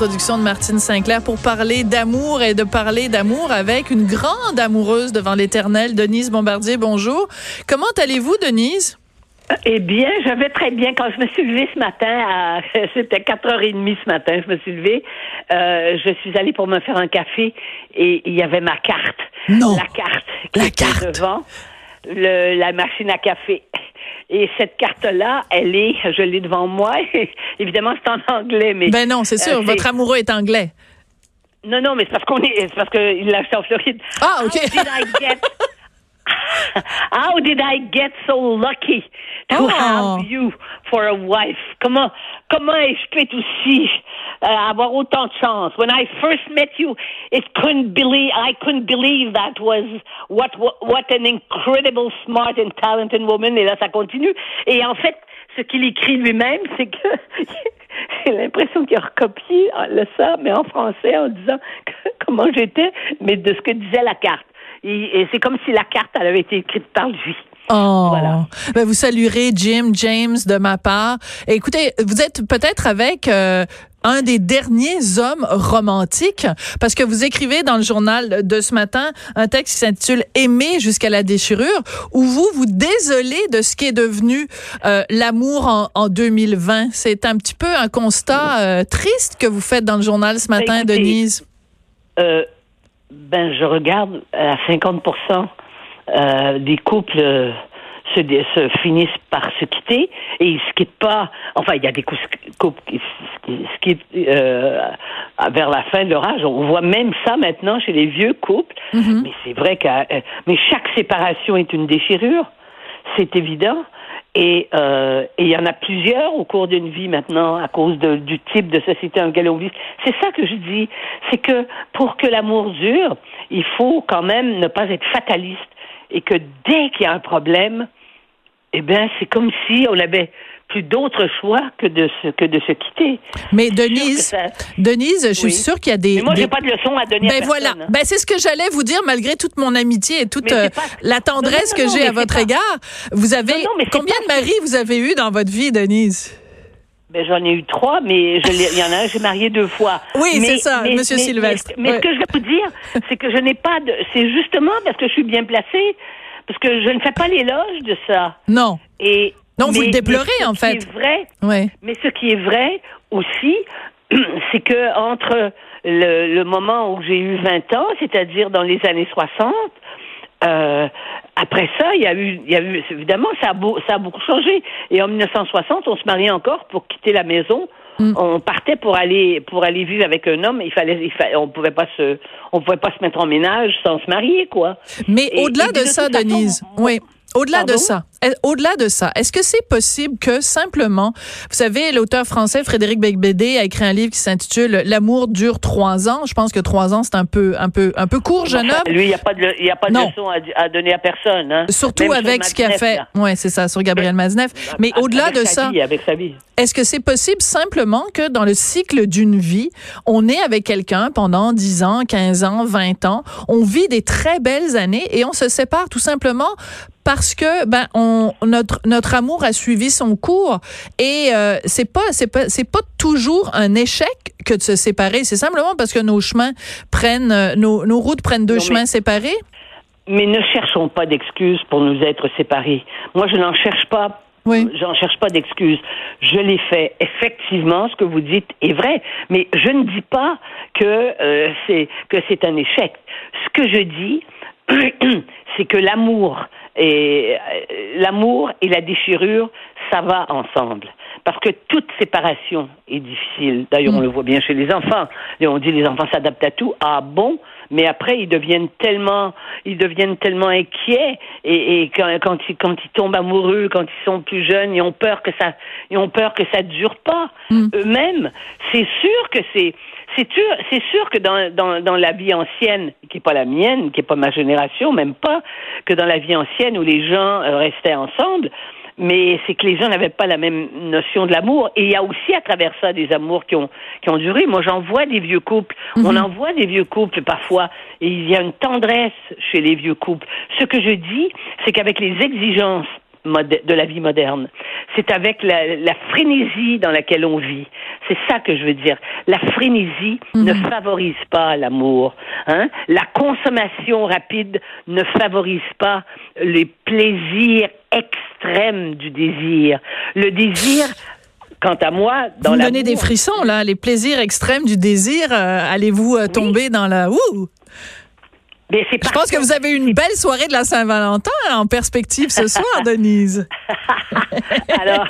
l'introduction de Martine Sinclair pour parler d'amour et de parler d'amour avec une grande amoureuse devant l'éternel, Denise Bombardier. Bonjour. Comment allez-vous, Denise? Eh bien, je vais très bien. Quand je me suis levée ce matin, c'était 4h30 ce matin, je me suis levée, euh, je suis allée pour me faire un café et il y avait ma carte. Non. La carte qui La était carte. devant le, la machine à café. Et cette carte-là, elle est, je l'ai devant moi. Évidemment, c'est en anglais, mais. Ben non, c'est sûr. Euh, Votre amoureux est anglais. Non, non, mais c'est parce qu'on est, c'est parce qu'il l'a acheté en Floride. Ah, OK. How did I get, how did I get so lucky to Oh. have you for a wife? Comment, comment ai-je pu être aussi, euh, avoir autant de chance? When I first met you, it couldn't believe, I couldn't believe that was what, what, what an incredible, smart and talented woman. Et là, ça continue. Et en fait, ce qu'il écrit lui-même, c'est que j'ai l'impression qu'il a recopié euh, le ça, mais en français, en disant que- comment j'étais, mais de ce que disait la carte. Et, et c'est comme si la carte, elle avait été écrite par lui. Oh. Voilà. Ben, vous saluerez Jim James de ma part. Écoutez, vous êtes peut-être avec euh, un des derniers hommes romantiques parce que vous écrivez dans le journal de ce matin un texte qui s'intitule Aimer jusqu'à la déchirure où vous vous désolez de ce qui est devenu euh, l'amour en, en 2020. C'est un petit peu un constat euh, triste que vous faites dans le journal ce matin, écoutez, Denise. Euh, ben, je regarde à 50 euh, des couples euh, se, se finissent par se quitter et ils se quittent pas. Enfin, il y a des cou- couples qui se- qui se quittent euh, vers la fin de leur âge. On voit même ça maintenant chez les vieux couples. Mhm. Mais c'est vrai que euh, mais chaque séparation est une déchirure, c'est évident. Et euh, et il y en a plusieurs au cours d'une vie maintenant à cause de- du type de société dans lequel on. C'est ça que je dis, c'est que pour que l'amour dure, il faut quand même ne pas être fataliste et que dès qu'il y a un problème, eh bien c'est comme si on avait plus d'autre choix que de se que de se quitter. Mais Denise, ça- Denise, je suis Oui. sûre qu'il y a des, Mais moi, des- j'ai pas de leçon à donner à Ben voilà. hein. Ben c'est ce que j'allais vous dire malgré toute mon amitié et toute euh, pas- la tendresse Non, non, non, que j'ai à votre pas- égard. Vous avez combien pas- de maris vous avez eu dans votre vie, Denise? Ben, j'en ai eu trois, mais il y en a un, j'ai marié deux fois. Oui, c'est ça, mais- Monsieur mais- Sylvestre. Mais, mais Ouais. ce que je vais vous dire, c'est que je n'ai pas de. C'est justement parce que je suis bien placée, parce que je ne fais pas l'éloge de ça. Non. Et Non, vous le déplorez, en fait. est vrai, Ouais. mais ce qui est vrai aussi, c'est que entre le, le moment où j'ai eu 20 ans, c'est-à-dire dans les années 60, euh, après ça, il y a eu, il y a eu, évidemment, ça a, beau- ça a beaucoup changé. Et en 1960, on se mariait encore pour quitter la maison. Mm. On partait pour aller pour aller vivre avec un homme. Il fallait, il fallait, on pouvait pas se, on pouvait pas se mettre en ménage sans se marier, quoi. Mais au-delà de de ça, façon, Denise, oui. Au-delà de ça, au-delà de ça, est-ce que c'est possible que simplement, vous savez, l'auteur français Frédéric Becbédé a écrit un livre qui s'intitule L'amour dure trois ans. Je pense que trois ans c'est un peu, un peu, un peu court, jeune homme. Lui, il n'y a pas de, il a pas de Non. leçon à, à donner à personne. Hein. Surtout Même sur avec ce qu'il a fait. là. Ouais, c'est ça, sur Gabriel Mazneff. Mais au-delà de ça, vie, avec sa vie. est-ce que c'est possible simplement que dans le cycle d'une vie, on est avec quelqu'un pendant 10 ans, 15 ans, 20 ans, on vit des très belles années et on se sépare tout simplement parce que ben on notre notre amour a suivi son cours et euh, c'est pas c'est pas c'est pas toujours un échec que de se séparer, c'est simplement parce que nos chemins prennent euh, nos nos routes prennent deux Non, mais- chemins séparés. Mais ne cherchons pas d'excuses pour nous être séparés. Moi, je n'en cherche pas. Oui. J'en cherche pas d'excuses. Je l'ai fait. Effectivement, ce que vous dites est vrai, mais je ne dis pas que euh, c'est que c'est un échec. Ce que je dis, c'est que l'amour et euh, l'amour et la déchirure, ça va ensemble. Parce que toute séparation est difficile. D'ailleurs, on le voit bien chez les enfants. Et on dit les enfants s'adaptent à tout. Ah bon? Mais après, ils deviennent tellement, ils deviennent tellement inquiets et, et quand, quand, ils, quand ils tombent amoureux, quand ils sont plus jeunes, ils ont peur que ça, ils ont peur que ça dure pas. Eux-mêmes, c'est sûr que c'est, c'est sûr, c'est sûr que dans, dans, dans la vie ancienne, qui est pas la mienne, qui est pas ma génération, même pas, que dans la vie ancienne où les gens euh, restaient ensemble, mais c'est que les gens n'avaient pas la même notion de l'amour. Et il y a aussi à travers ça des amours qui ont qui ont duré. Moi, j'en vois des vieux couples. On en voit des vieux couples parfois, et il y a une tendresse chez les vieux couples. Ce que je dis, c'est qu'avec les exigences de la vie moderne. C'est avec la, la, frénésie dans laquelle on vit. C'est ça que je veux dire. La frénésie ne Mhm. favorise pas l'amour. Hein? La consommation rapide ne favorise pas les plaisirs extrêmes du désir. Le désir Quant à moi, dans Vous la donnez des frissons, là, les plaisirs extrêmes du désir. euh, Allez-vous euh, tomber dans la... Ouh! Mais c'est Je pense que vous avez une belle soirée de la Saint-Valentin en perspective ce soir, Denise. Alors,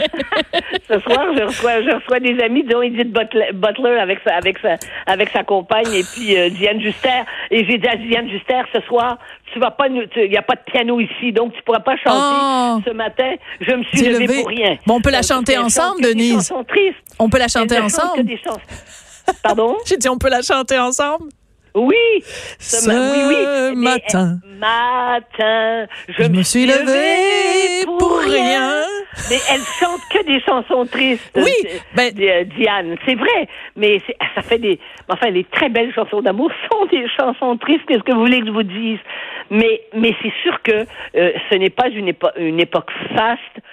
ce soir, je reçois, je reçois des amis, dont Edith Butler, Butler avec sa, avec sa, avec sa compagne et puis euh, Diane Juster. Et j'ai dit à Diane Juster, ce soir, tu vas pas, il n'y a pas de piano ici, donc tu pourras pas chanter. Oh. Ce matin, je me suis levée pour rien. Bon, on peut la chanter ensemble, des Denise. On peut la chanter ensemble? Pardon? J'ai dit, on peut la chanter ensemble? Oui. Ce ma- oui, oui. Mais, matin. matin, je, Je me suis levée pour rien. Mais elle chante que des chansons tristes. Oui, euh, ben- euh, Diane, c'est vrai. Mais c'est- ça fait des. Enfin, les très belles chansons d'amour sont des chansons tristes. Qu'est-ce que vous voulez que je vous dise? Mais, mais c'est sûr que euh, ce n'est pas une, épo- une époque faste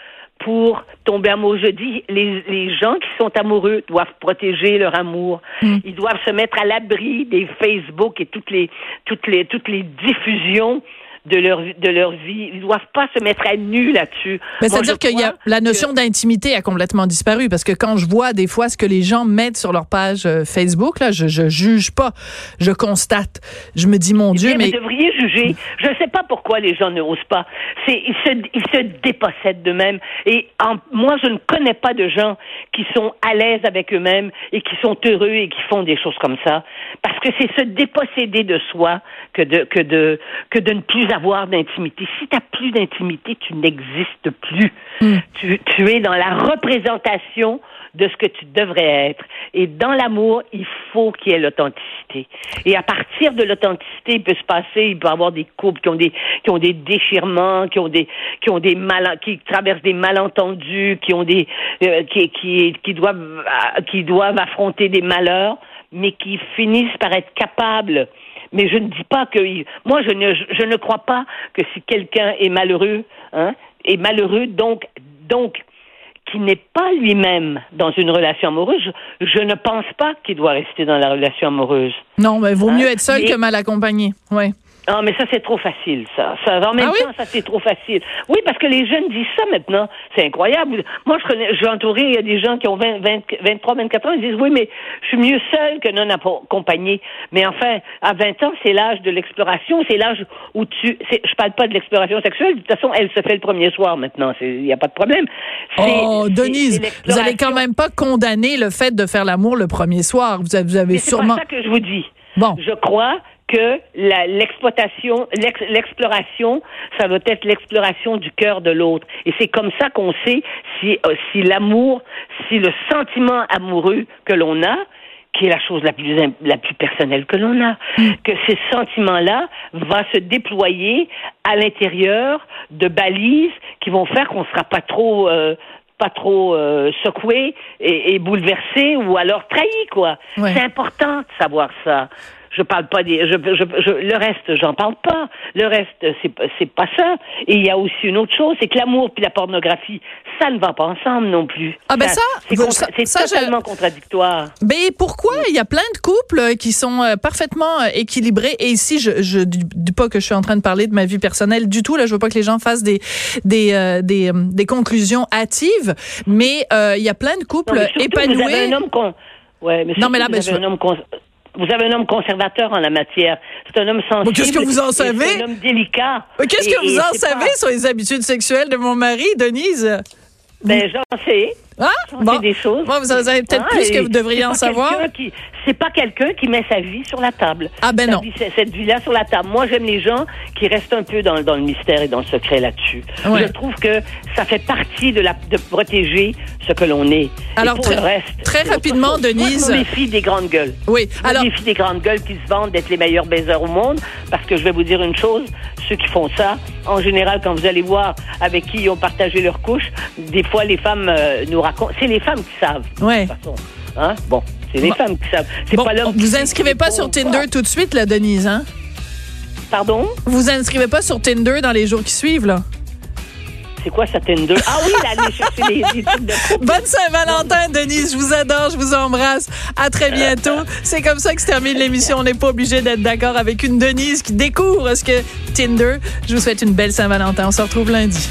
pour tomber amoureux. Je dis, les, les gens qui sont amoureux doivent protéger leur amour. Mm. Ils doivent se mettre à l'abri des Facebook et toutes les, toutes les, toutes les diffusions de leur, de leur vie. Ils doivent pas se mettre à nu là-dessus. Mais Moi, c'est-à-dire qu'il y a la notion d'intimité a complètement disparu parce que quand je vois des fois ce que les gens mettent sur leur page euh, Facebook, là, je, je juge pas, je constate. Je me dis mon Eh Dieu, mais Vous devriez juger. Je ne sais pas pourquoi les gens ne osent pas. C'est, ils, se, ils se dépossèdent d'eux-mêmes. Et en- moi, je ne connais pas de gens qui sont à l'aise avec eux-mêmes et qui sont heureux et qui font des choses comme ça. Parce que c'est se déposséder de soi que de, que de, que de ne plus d'intimité. Si tu n'as plus d'intimité, tu n'existes plus. Hmm. Tu, tu es dans la représentation de ce que tu devrais être. Et dans l'amour, il faut qu'il y ait l'authenticité. Et à partir de l'authenticité, il peut se passer, il peut y avoir des couples qui ont des, qui ont des déchirements, qui ont des, qui ont des mal, qui traversent des malentendus, qui ont des, euh, qui, qui, qui doivent, euh, qui doivent affronter des malheurs, mais qui finissent par être capables mais je ne dis pas que moi je ne je ne crois pas que si quelqu'un est malheureux hein est malheureux donc donc qui n'est pas lui-même dans une relation amoureuse, je, ne pense pas qu'il doit rester dans la relation amoureuse. non, mais vaut Hein? mieux être seul Mais- que mal accompagné. Ouais. Ah, mais ça, c'est trop facile, ça. ça en même Ah oui? temps, ça, c'est trop facile. Oui, parce que les jeunes disent ça maintenant. C'est incroyable. Moi, je connais, j'ai entouré, il y a des gens qui ont 20, 20, 23, 24 ans, ils disent, oui, mais je suis mieux seul que non accompagné. Mais enfin, à 20 ans, c'est l'âge de l'exploration, c'est l'âge où tu, c'est, je parle pas de l'exploration sexuelle, de toute façon, elle se fait le premier soir maintenant, il n'y a pas de problème. Oh, Denise, vous allez quand même pas condamner le fait de faire l'amour le premier soir. Vous avez, vous avez Mais c'est sûrement. pas ça que je vous dis. Bon. Je crois que l'exploitation, l'ex- l'exploration, ça doit être l'exploration du cœur de l'autre. Et c'est comme ça qu'on sait si, euh, si l'amour, si le sentiment amoureux que l'on a, qui est la chose la plus la plus personnelle que l'on a, que ces sentiments-là va se déployer à l'intérieur de balises qui vont faire qu'on sera pas trop euh, pas trop euh, secoué et, et bouleversé ou alors trahi quoi. Ouais. C'est important de savoir ça. Je parle pas des, je, je, je- le reste, j'en parle pas. Le reste, c'est pas- c'est pas ça. Et il y a aussi une autre chose, c'est que l'amour puis la pornographie, ça ne va pas ensemble non plus. Ah ben ça, c'est vous- contra- ça- c'est ça, je- totalement contradictoire. Ben pourquoi? Il y a plein de couples euh, qui sont euh, parfaitement euh, équilibrés et ici je je dis pas que je suis en train de parler de ma vie personnelle du tout là je veux pas que les gens fassent des des euh, des, des conclusions hâtives mais euh, il y a plein de Non, couples mais surtout, épanouis Vous avez un homme con... ouais, mais Non, mais là, ben, je- un homme con- vous avez un homme conservateur en la matière. C'est un homme sensible. Qu'est-ce que vous en savez? C'est un homme délicat. Qu'est-ce que vous en savez pas- sur les habitudes sexuelles de mon mari, Denise? Ben, j'en sais. J'en sais des choses. Bon, vous en savez peut-être Ah, plus que et vous devriez en savoir. c'est pas quelqu'un qui met sa vie sur la table. Ah ben Sa non. vie- cette vie-là sur la table. Moi, j'aime les gens qui restent un peu dans, dans le mystère et dans le secret là-dessus. Ouais. Je trouve que ça fait partie de, la, de protéger ce que l'on est. Et Alors, pour très- le reste, très rapidement. Denise. Moi, je me méfie des grandes gueules. Oui. Je Alors méfie des grandes gueules qui se vendent d'être les meilleurs baiseurs au monde, parce que je vais vous dire une chose, ceux qui font ça, en général, quand vous allez voir avec qui ils ont partagé leur couche, des fois, les femmes euh, nous racontent, c'est les femmes qui savent. Ouais. De toute façon. Hein? Bon, c'est les Bon. femmes qui savent. C'est bon, pas l'homme vous inscrivez pas sur Tinder tout de suite là Denise hein? Pardon? Vous inscrivez pas sur Tinder dans les jours qui suivent là? C'est quoi ça Tinder? Ah oui, aller chercher de Bonne Saint-Valentin, Denise. Je vous adore, je vous embrasse. À très bientôt. C'est comme ça que se termine l'émission. On n'est pas obligé d'être d'accord avec une Denise qui découvre ce que Tinder. Je vous souhaite une belle Saint-Valentin. On se retrouve lundi.